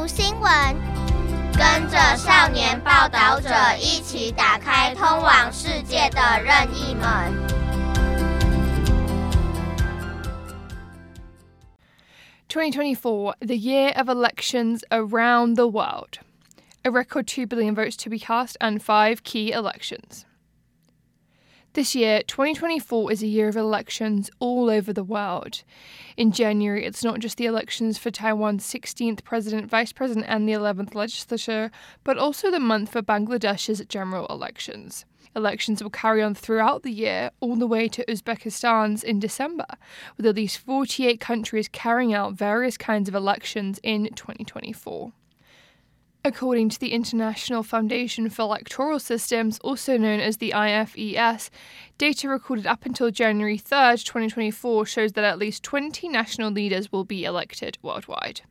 读新闻，跟着少年报道者一起打开通往世界的任意门。2024, the year of elections around the world. A record 2 billion votes to be cast and five key elections. This year, 2024, is a year of elections all over the world. In January, it's not just the elections for Taiwan's 16th president, vice president, and the 11th legislature, but also the month for Bangladesh's general elections. Elections will carry on throughout the year, all the way to Uzbekistan's in December, with at least 48 countries carrying out various kinds of elections in 2024. According to the International Foundation for Electoral Systems, also known as the IFES, data recorded up until January 3, 2024, shows that at least 20 national leaders will be elected worldwide.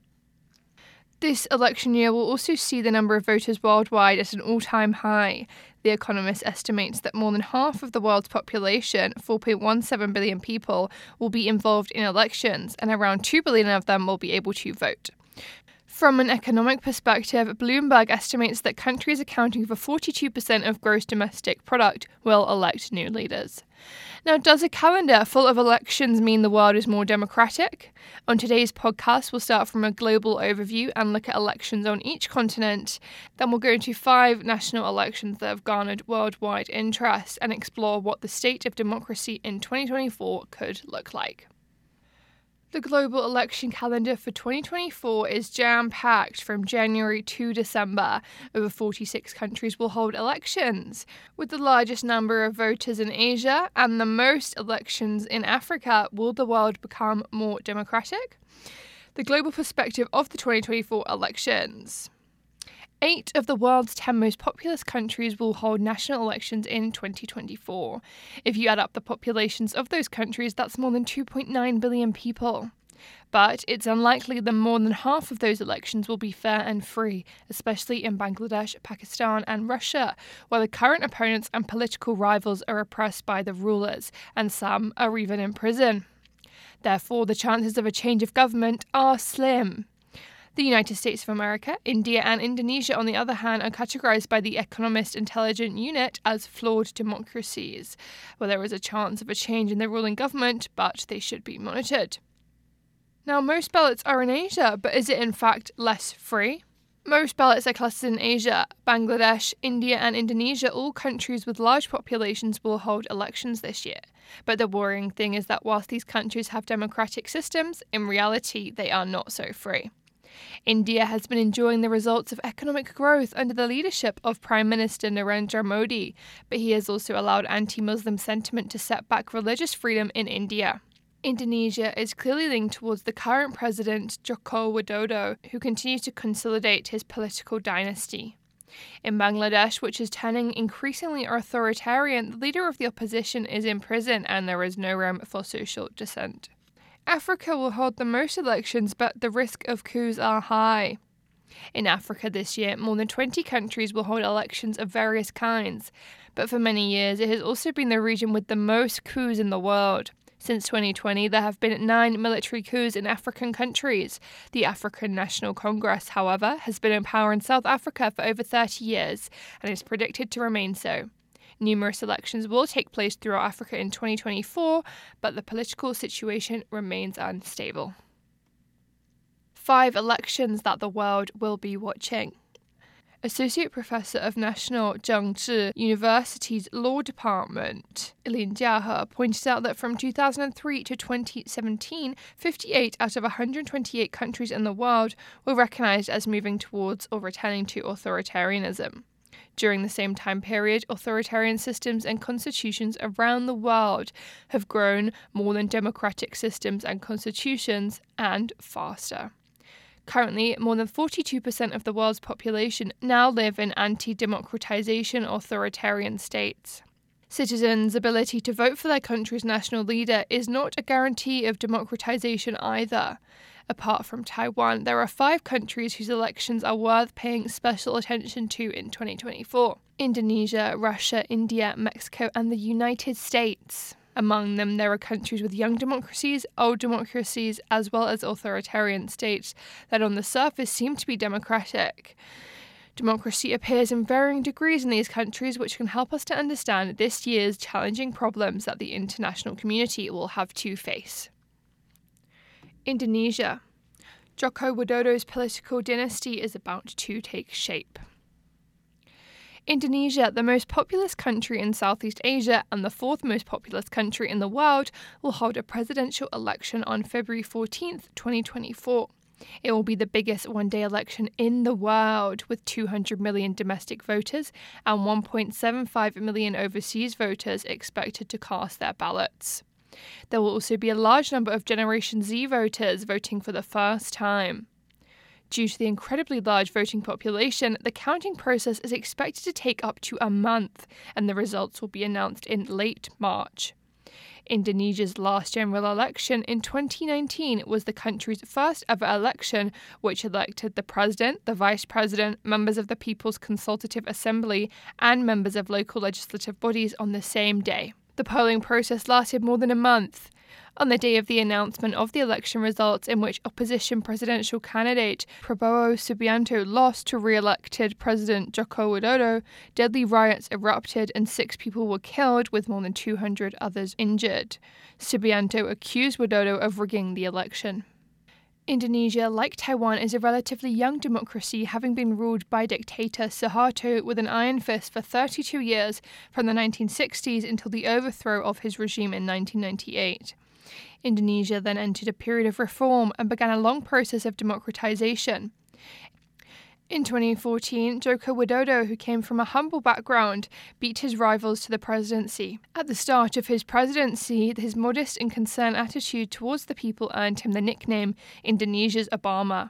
This election year will also see the number of voters worldwide at an all time high. The Economist estimates that more than half of the world's population, 4.17 billion people, will be involved in elections, and around 2 billion of them will be able to vote. From an economic perspective, Bloomberg estimates that countries accounting for 42% of gross domestic product will elect new leaders. Now, does a calendar full of elections mean the world is more democratic? On today's podcast, we'll start from a global overview and look at elections on each continent. Then we'll go into five national elections that have garnered worldwide interest and explore what the state of democracy in 2024 could look like. The global election calendar for 2024 is jam packed from January to December. Over 46 countries will hold elections. With the largest number of voters in Asia and the most elections in Africa, will the world become more democratic? The global perspective of the 2024 elections. Eight of the world's 10 most populous countries will hold national elections in 2024. If you add up the populations of those countries, that's more than 2.9 billion people. But it's unlikely that more than half of those elections will be fair and free, especially in Bangladesh, Pakistan, and Russia, where the current opponents and political rivals are oppressed by the rulers, and some are even in prison. Therefore, the chances of a change of government are slim. The United States of America, India, and Indonesia, on the other hand, are categorized by the Economist Intelligence Unit as flawed democracies, where there is a chance of a change in the ruling government, but they should be monitored. Now, most ballots are in Asia, but is it in fact less free? Most ballots are clustered in Asia. Bangladesh, India, and Indonesia, all countries with large populations, will hold elections this year. But the worrying thing is that whilst these countries have democratic systems, in reality, they are not so free. India has been enjoying the results of economic growth under the leadership of Prime Minister Narendra Modi, but he has also allowed anti Muslim sentiment to set back religious freedom in India. Indonesia is clearly linked towards the current president, Joko Widodo, who continues to consolidate his political dynasty. In Bangladesh, which is turning increasingly authoritarian, the leader of the opposition is in prison and there is no room for social dissent. Africa will hold the most elections, but the risk of coups are high. In Africa this year, more than 20 countries will hold elections of various kinds, but for many years it has also been the region with the most coups in the world. Since 2020, there have been nine military coups in African countries. The African National Congress, however, has been in power in South Africa for over 30 years and is predicted to remain so. Numerous elections will take place throughout Africa in 2024, but the political situation remains unstable. Five elections that the world will be watching. Associate Professor of National Zhengzhi University's Law Department, Lin Jiahe, pointed out that from 2003 to 2017, 58 out of 128 countries in the world were recognized as moving towards or returning to authoritarianism. During the same time period, authoritarian systems and constitutions around the world have grown more than democratic systems and constitutions, and faster. Currently, more than 42% of the world's population now live in anti democratization authoritarian states. Citizens' ability to vote for their country's national leader is not a guarantee of democratization either. Apart from Taiwan, there are five countries whose elections are worth paying special attention to in 2024 Indonesia, Russia, India, Mexico, and the United States. Among them, there are countries with young democracies, old democracies, as well as authoritarian states that on the surface seem to be democratic. Democracy appears in varying degrees in these countries, which can help us to understand this year's challenging problems that the international community will have to face. Indonesia. Joko Widodo's political dynasty is about to take shape. Indonesia, the most populous country in Southeast Asia and the fourth most populous country in the world, will hold a presidential election on February 14, 2024. It will be the biggest one day election in the world, with 200 million domestic voters and 1.75 million overseas voters expected to cast their ballots. There will also be a large number of Generation Z voters voting for the first time. Due to the incredibly large voting population, the counting process is expected to take up to a month, and the results will be announced in late March. Indonesia's last general election in 2019 was the country's first ever election, which elected the president, the vice president, members of the People's Consultative Assembly, and members of local legislative bodies on the same day. The polling process lasted more than a month. On the day of the announcement of the election results, in which opposition presidential candidate Prabowo Subianto lost to re elected President Joko Widodo, deadly riots erupted and six people were killed, with more than 200 others injured. Subianto accused Widodo of rigging the election. Indonesia, like Taiwan, is a relatively young democracy, having been ruled by dictator Suharto with an iron fist for 32 years from the 1960s until the overthrow of his regime in 1998. Indonesia then entered a period of reform and began a long process of democratization. In 2014, Joko Widodo, who came from a humble background, beat his rivals to the presidency. At the start of his presidency, his modest and concerned attitude towards the people earned him the nickname Indonesia's Obama.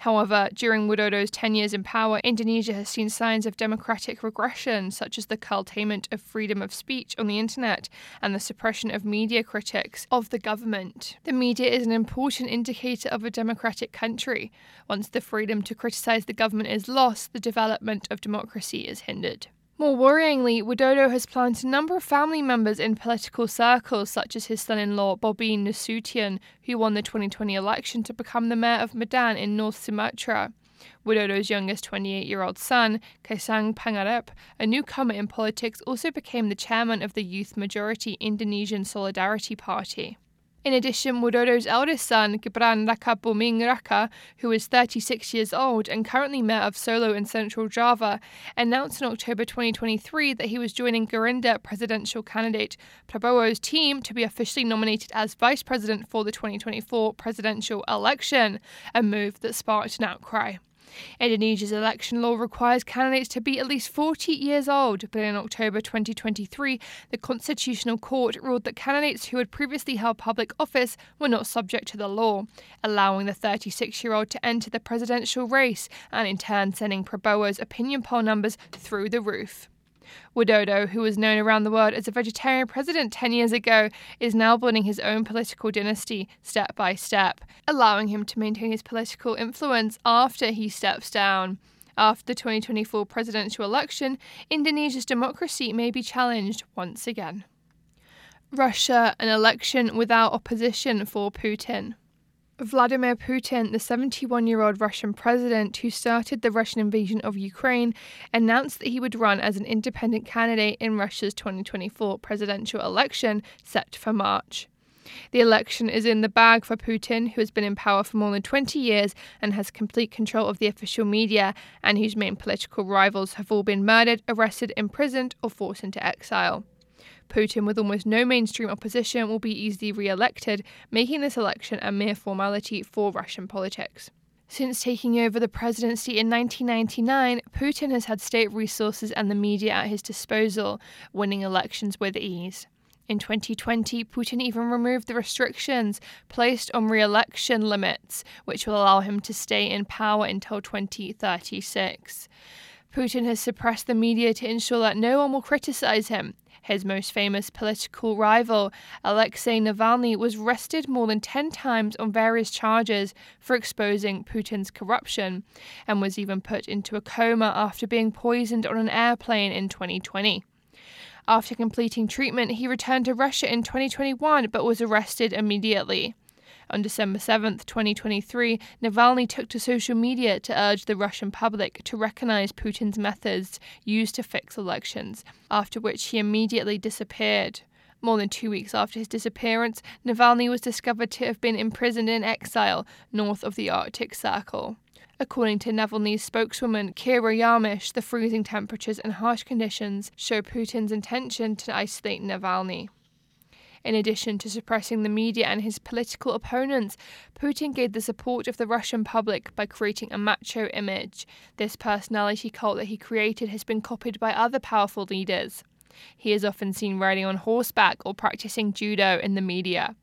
However, during Widodo's 10 years in power, Indonesia has seen signs of democratic regression, such as the curtailment of freedom of speech on the internet and the suppression of media critics of the government. The media is an important indicator of a democratic country. Once the freedom to criticize the government is lost, the development of democracy is hindered. More worryingly, Widodo has planted a number of family members in political circles, such as his son in law, Bobby Nasution, who won the 2020 election to become the mayor of Medan in North Sumatra. Widodo's youngest 28 year old son, Kaesang Pangarep, a newcomer in politics, also became the chairman of the youth majority Indonesian Solidarity Party. In addition, Widodo's eldest son, Gibran Rakabuming Raka, who is 36 years old and currently mayor of Solo in central Java, announced in October 2023 that he was joining Gerindra presidential candidate Prabowo's team to be officially nominated as vice president for the 2024 presidential election, a move that sparked an outcry. Indonesia's election law requires candidates to be at least 40 years old, but in October 2023, the Constitutional Court ruled that candidates who had previously held public office were not subject to the law, allowing the 36 year old to enter the presidential race and in turn sending Prabowo's opinion poll numbers through the roof. Widodo, who was known around the world as a vegetarian president 10 years ago, is now building his own political dynasty step by step, allowing him to maintain his political influence after he steps down. After the 2024 presidential election, Indonesia's democracy may be challenged once again. Russia, an election without opposition for Putin. Vladimir Putin, the 71 year old Russian president who started the Russian invasion of Ukraine, announced that he would run as an independent candidate in Russia's 2024 presidential election set for March. The election is in the bag for Putin, who has been in power for more than 20 years and has complete control of the official media, and whose main political rivals have all been murdered, arrested, imprisoned, or forced into exile. Putin, with almost no mainstream opposition, will be easily re elected, making this election a mere formality for Russian politics. Since taking over the presidency in 1999, Putin has had state resources and the media at his disposal, winning elections with ease. In 2020, Putin even removed the restrictions placed on re election limits, which will allow him to stay in power until 2036. Putin has suppressed the media to ensure that no one will criticize him, his most famous political rival, Alexei Navalny, was arrested more than 10 times on various charges for exposing Putin's corruption and was even put into a coma after being poisoned on an airplane in 2020. After completing treatment, he returned to Russia in 2021 but was arrested immediately. On December 7, 2023, Navalny took to social media to urge the Russian public to recognize Putin's methods used to fix elections, after which he immediately disappeared. More than two weeks after his disappearance, Navalny was discovered to have been imprisoned in exile north of the Arctic Circle. According to Navalny's spokeswoman, Kira Yarmysh, the freezing temperatures and harsh conditions show Putin's intention to isolate Navalny. In addition to suppressing the media and his political opponents, Putin gained the support of the Russian public by creating a macho image. This personality cult that he created has been copied by other powerful leaders. He is often seen riding on horseback or practicing judo in the media.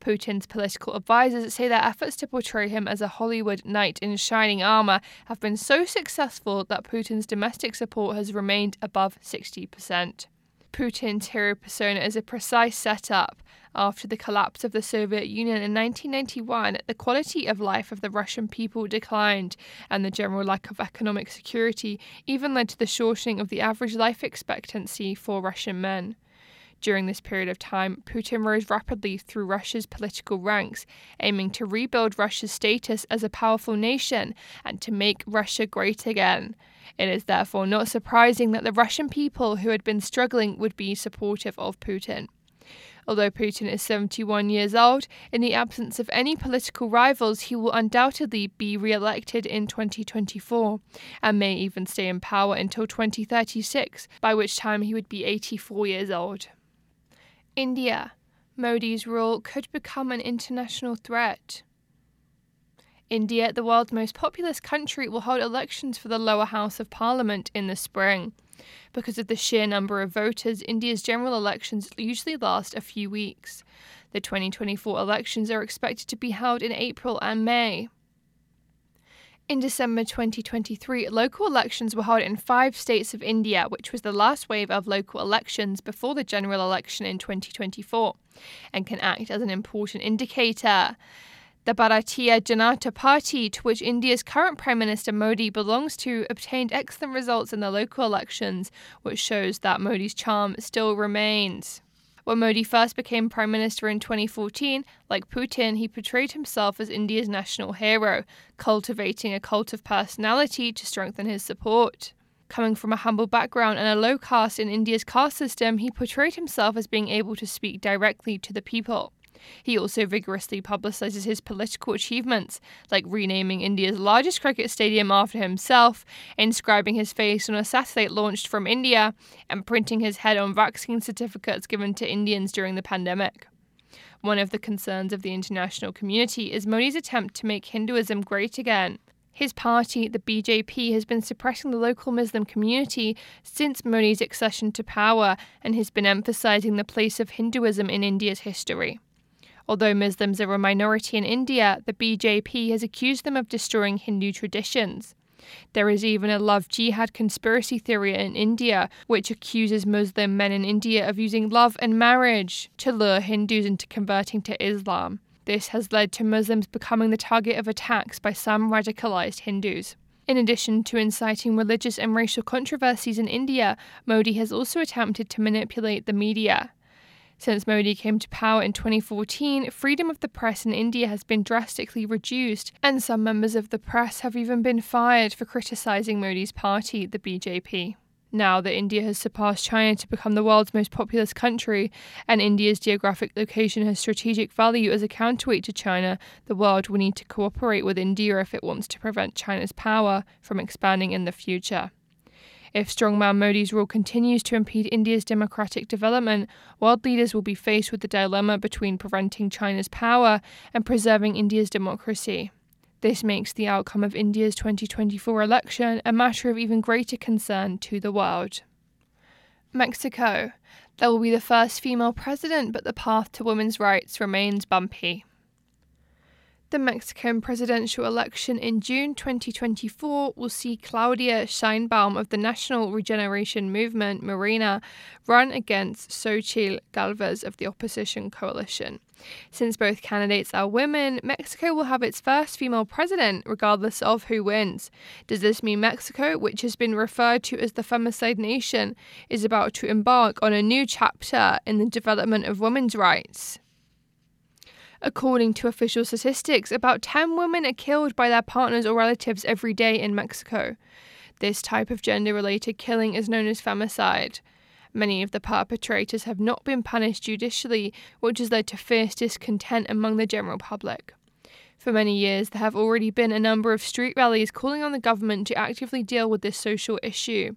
Putin's political advisors say their efforts to portray him as a Hollywood knight in shining armor have been so successful that Putin's domestic support has remained above 60%. Putin's hero persona is a precise setup. After the collapse of the Soviet Union in 1991, the quality of life of the Russian people declined, and the general lack of economic security even led to the shortening of the average life expectancy for Russian men. During this period of time, Putin rose rapidly through Russia's political ranks, aiming to rebuild Russia's status as a powerful nation and to make Russia great again. It is therefore not surprising that the Russian people who had been struggling would be supportive of Putin. Although Putin is 71 years old, in the absence of any political rivals, he will undoubtedly be re elected in 2024 and may even stay in power until 2036, by which time he would be 84 years old. India. Modi's rule could become an international threat. India, the world's most populous country, will hold elections for the lower house of parliament in the spring. Because of the sheer number of voters, India's general elections usually last a few weeks. The 2024 elections are expected to be held in April and May. In December 2023, local elections were held in five states of India, which was the last wave of local elections before the general election in 2024, and can act as an important indicator. The Bharatiya Janata Party, to which India's current Prime Minister Modi belongs to, obtained excellent results in the local elections, which shows that Modi's charm still remains. When Modi first became Prime Minister in 2014, like Putin, he portrayed himself as India's national hero, cultivating a cult of personality to strengthen his support. Coming from a humble background and a low caste in India's caste system, he portrayed himself as being able to speak directly to the people. He also vigorously publicises his political achievements, like renaming India's largest cricket stadium after himself, inscribing his face on a satellite launched from India, and printing his head on vaccine certificates given to Indians during the pandemic. One of the concerns of the international community is Modi's attempt to make Hinduism great again. His party, the BJP, has been suppressing the local Muslim community since Modi's accession to power and has been emphasizing the place of Hinduism in India's history. Although Muslims are a minority in India, the BJP has accused them of destroying Hindu traditions. There is even a love jihad conspiracy theory in India, which accuses Muslim men in India of using love and marriage to lure Hindus into converting to Islam. This has led to Muslims becoming the target of attacks by some radicalized Hindus. In addition to inciting religious and racial controversies in India, Modi has also attempted to manipulate the media. Since Modi came to power in 2014, freedom of the press in India has been drastically reduced, and some members of the press have even been fired for criticizing Modi's party, the BJP. Now that India has surpassed China to become the world's most populous country, and India's geographic location has strategic value as a counterweight to China, the world will need to cooperate with India if it wants to prevent China's power from expanding in the future. If strongman Modi's rule continues to impede India's democratic development, world leaders will be faced with the dilemma between preventing China's power and preserving India's democracy. This makes the outcome of India's 2024 election a matter of even greater concern to the world. Mexico. There will be the first female president, but the path to women's rights remains bumpy. The Mexican presidential election in June 2024 will see Claudia Sheinbaum of the National Regeneration Movement, Morena, run against Xochitl Galvez of the opposition coalition. Since both candidates are women, Mexico will have its first female president, regardless of who wins. Does this mean Mexico, which has been referred to as the femicide nation, is about to embark on a new chapter in the development of women's rights? According to official statistics, about 10 women are killed by their partners or relatives every day in Mexico. This type of gender related killing is known as femicide. Many of the perpetrators have not been punished judicially, which has led to fierce discontent among the general public. For many years, there have already been a number of street rallies calling on the government to actively deal with this social issue.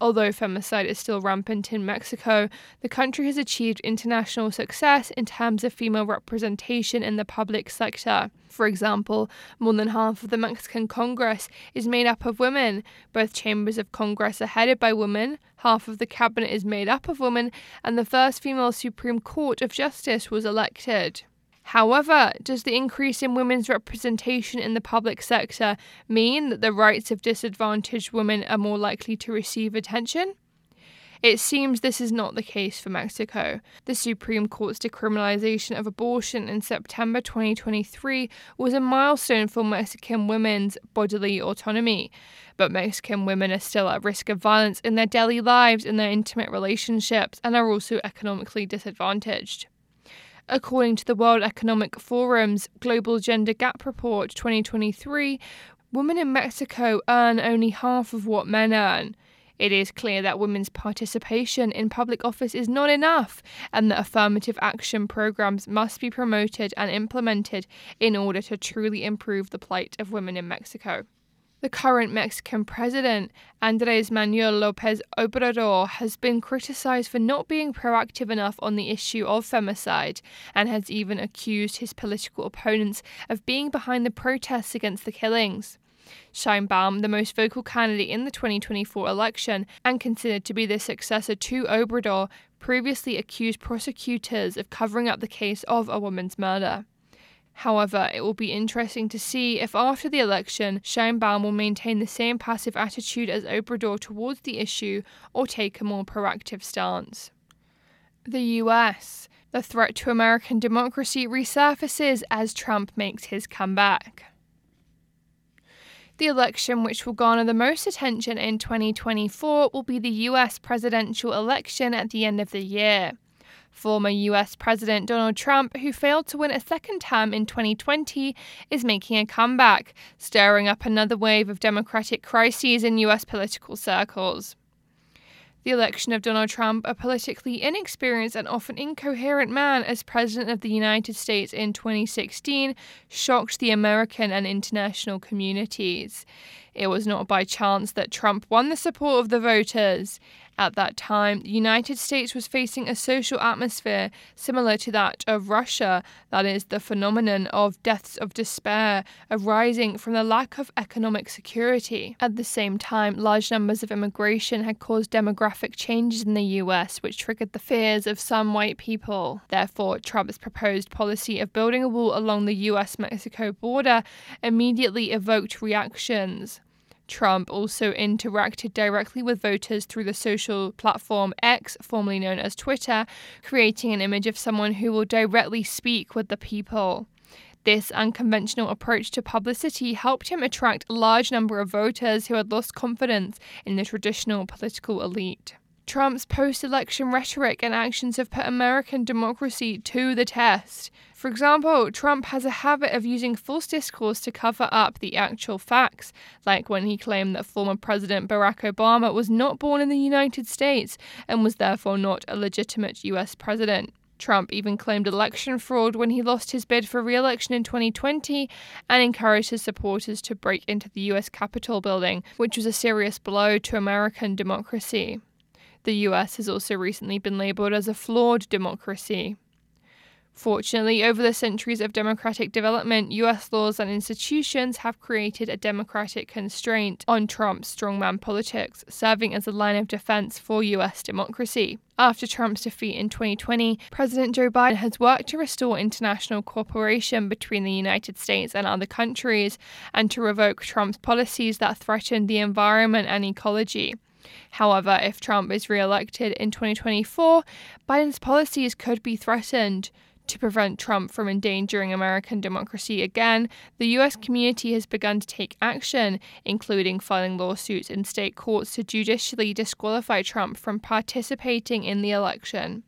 Although femicide is still rampant in Mexico, the country has achieved international success in terms of female representation in the public sector. For example, more than half of the Mexican Congress is made up of women. Both chambers of Congress are headed by women, half of the cabinet is made up of women, and the first female Supreme Court of Justice was elected. However, does the increase in women's representation in the public sector mean that the rights of disadvantaged women are more likely to receive attention? It seems this is not the case for Mexico. The Supreme Court's decriminalization of abortion in September 2023 was a milestone for Mexican women's bodily autonomy. But Mexican women are still at risk of violence in their daily lives and their intimate relationships and are also economically disadvantaged. According to the World Economic Forum's Global Gender Gap Report 2023, women in Mexico earn only half of what men earn. It is clear that women's participation in public office is not enough and that affirmative action programs must be promoted and implemented in order to truly improve the plight of women in Mexico. The current Mexican president, Andres Manuel Lopez Obrador, has been criticized for not being proactive enough on the issue of femicide and has even accused his political opponents of being behind the protests against the killings. Sheinbaum, the most vocal candidate in the 2024 election and considered to be the successor to Obrador, previously accused prosecutors of covering up the case of a woman's murder. However, it will be interesting to see if after the election, Sheinbaum will maintain the same passive attitude as Obrador towards the issue or take a more proactive stance. The US. The threat to American democracy resurfaces as Trump makes his comeback. The election which will garner the most attention in 2024 will be the US presidential election at the end of the year. Former US President Donald Trump, who failed to win a second term in 2020, is making a comeback, stirring up another wave of Democratic crises in US political circles. The election of Donald Trump, a politically inexperienced and often incoherent man, as President of the United States in 2016, shocked the American and international communities. It was not by chance that Trump won the support of the voters. At that time, the United States was facing a social atmosphere similar to that of Russia, that is, the phenomenon of deaths of despair arising from the lack of economic security. At the same time, large numbers of immigration had caused demographic changes in the US, which triggered the fears of some white people. Therefore, Trump's proposed policy of building a wall along the US Mexico border immediately evoked reactions. Trump also interacted directly with voters through the social platform X, formerly known as Twitter, creating an image of someone who will directly speak with the people. This unconventional approach to publicity helped him attract a large number of voters who had lost confidence in the traditional political elite. Trump's post election rhetoric and actions have put American democracy to the test. For example, Trump has a habit of using false discourse to cover up the actual facts, like when he claimed that former President Barack Obama was not born in the United States and was therefore not a legitimate US president. Trump even claimed election fraud when he lost his bid for re election in 2020 and encouraged his supporters to break into the US Capitol building, which was a serious blow to American democracy. The US has also recently been labeled as a flawed democracy. Fortunately, over the centuries of democratic development, US laws and institutions have created a democratic constraint on Trump's strongman politics, serving as a line of defense for US democracy. After Trump's defeat in 2020, President Joe Biden has worked to restore international cooperation between the United States and other countries and to revoke Trump's policies that threatened the environment and ecology. However, if Trump is re elected in 2024, Biden's policies could be threatened. To prevent Trump from endangering American democracy again, the US community has begun to take action, including filing lawsuits in state courts to judicially disqualify Trump from participating in the election.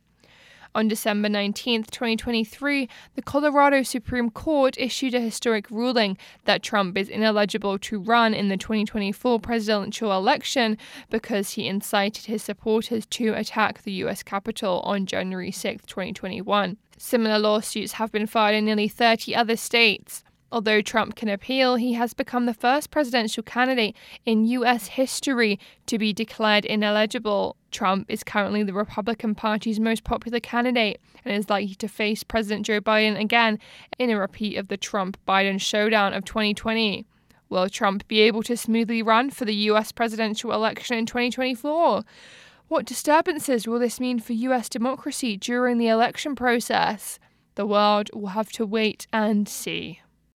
On December 19, 2023, the Colorado Supreme Court issued a historic ruling that Trump is ineligible to run in the 2024 presidential election because he incited his supporters to attack the U.S. Capitol on January 6, 2021. Similar lawsuits have been filed in nearly 30 other states. Although Trump can appeal, he has become the first presidential candidate in U.S. history to be declared ineligible. Trump is currently the Republican Party's most popular candidate and is likely to face President Joe Biden again in a repeat of the Trump Biden showdown of 2020. Will Trump be able to smoothly run for the US presidential election in 2024? What disturbances will this mean for US democracy during the election process? The world will have to wait and see.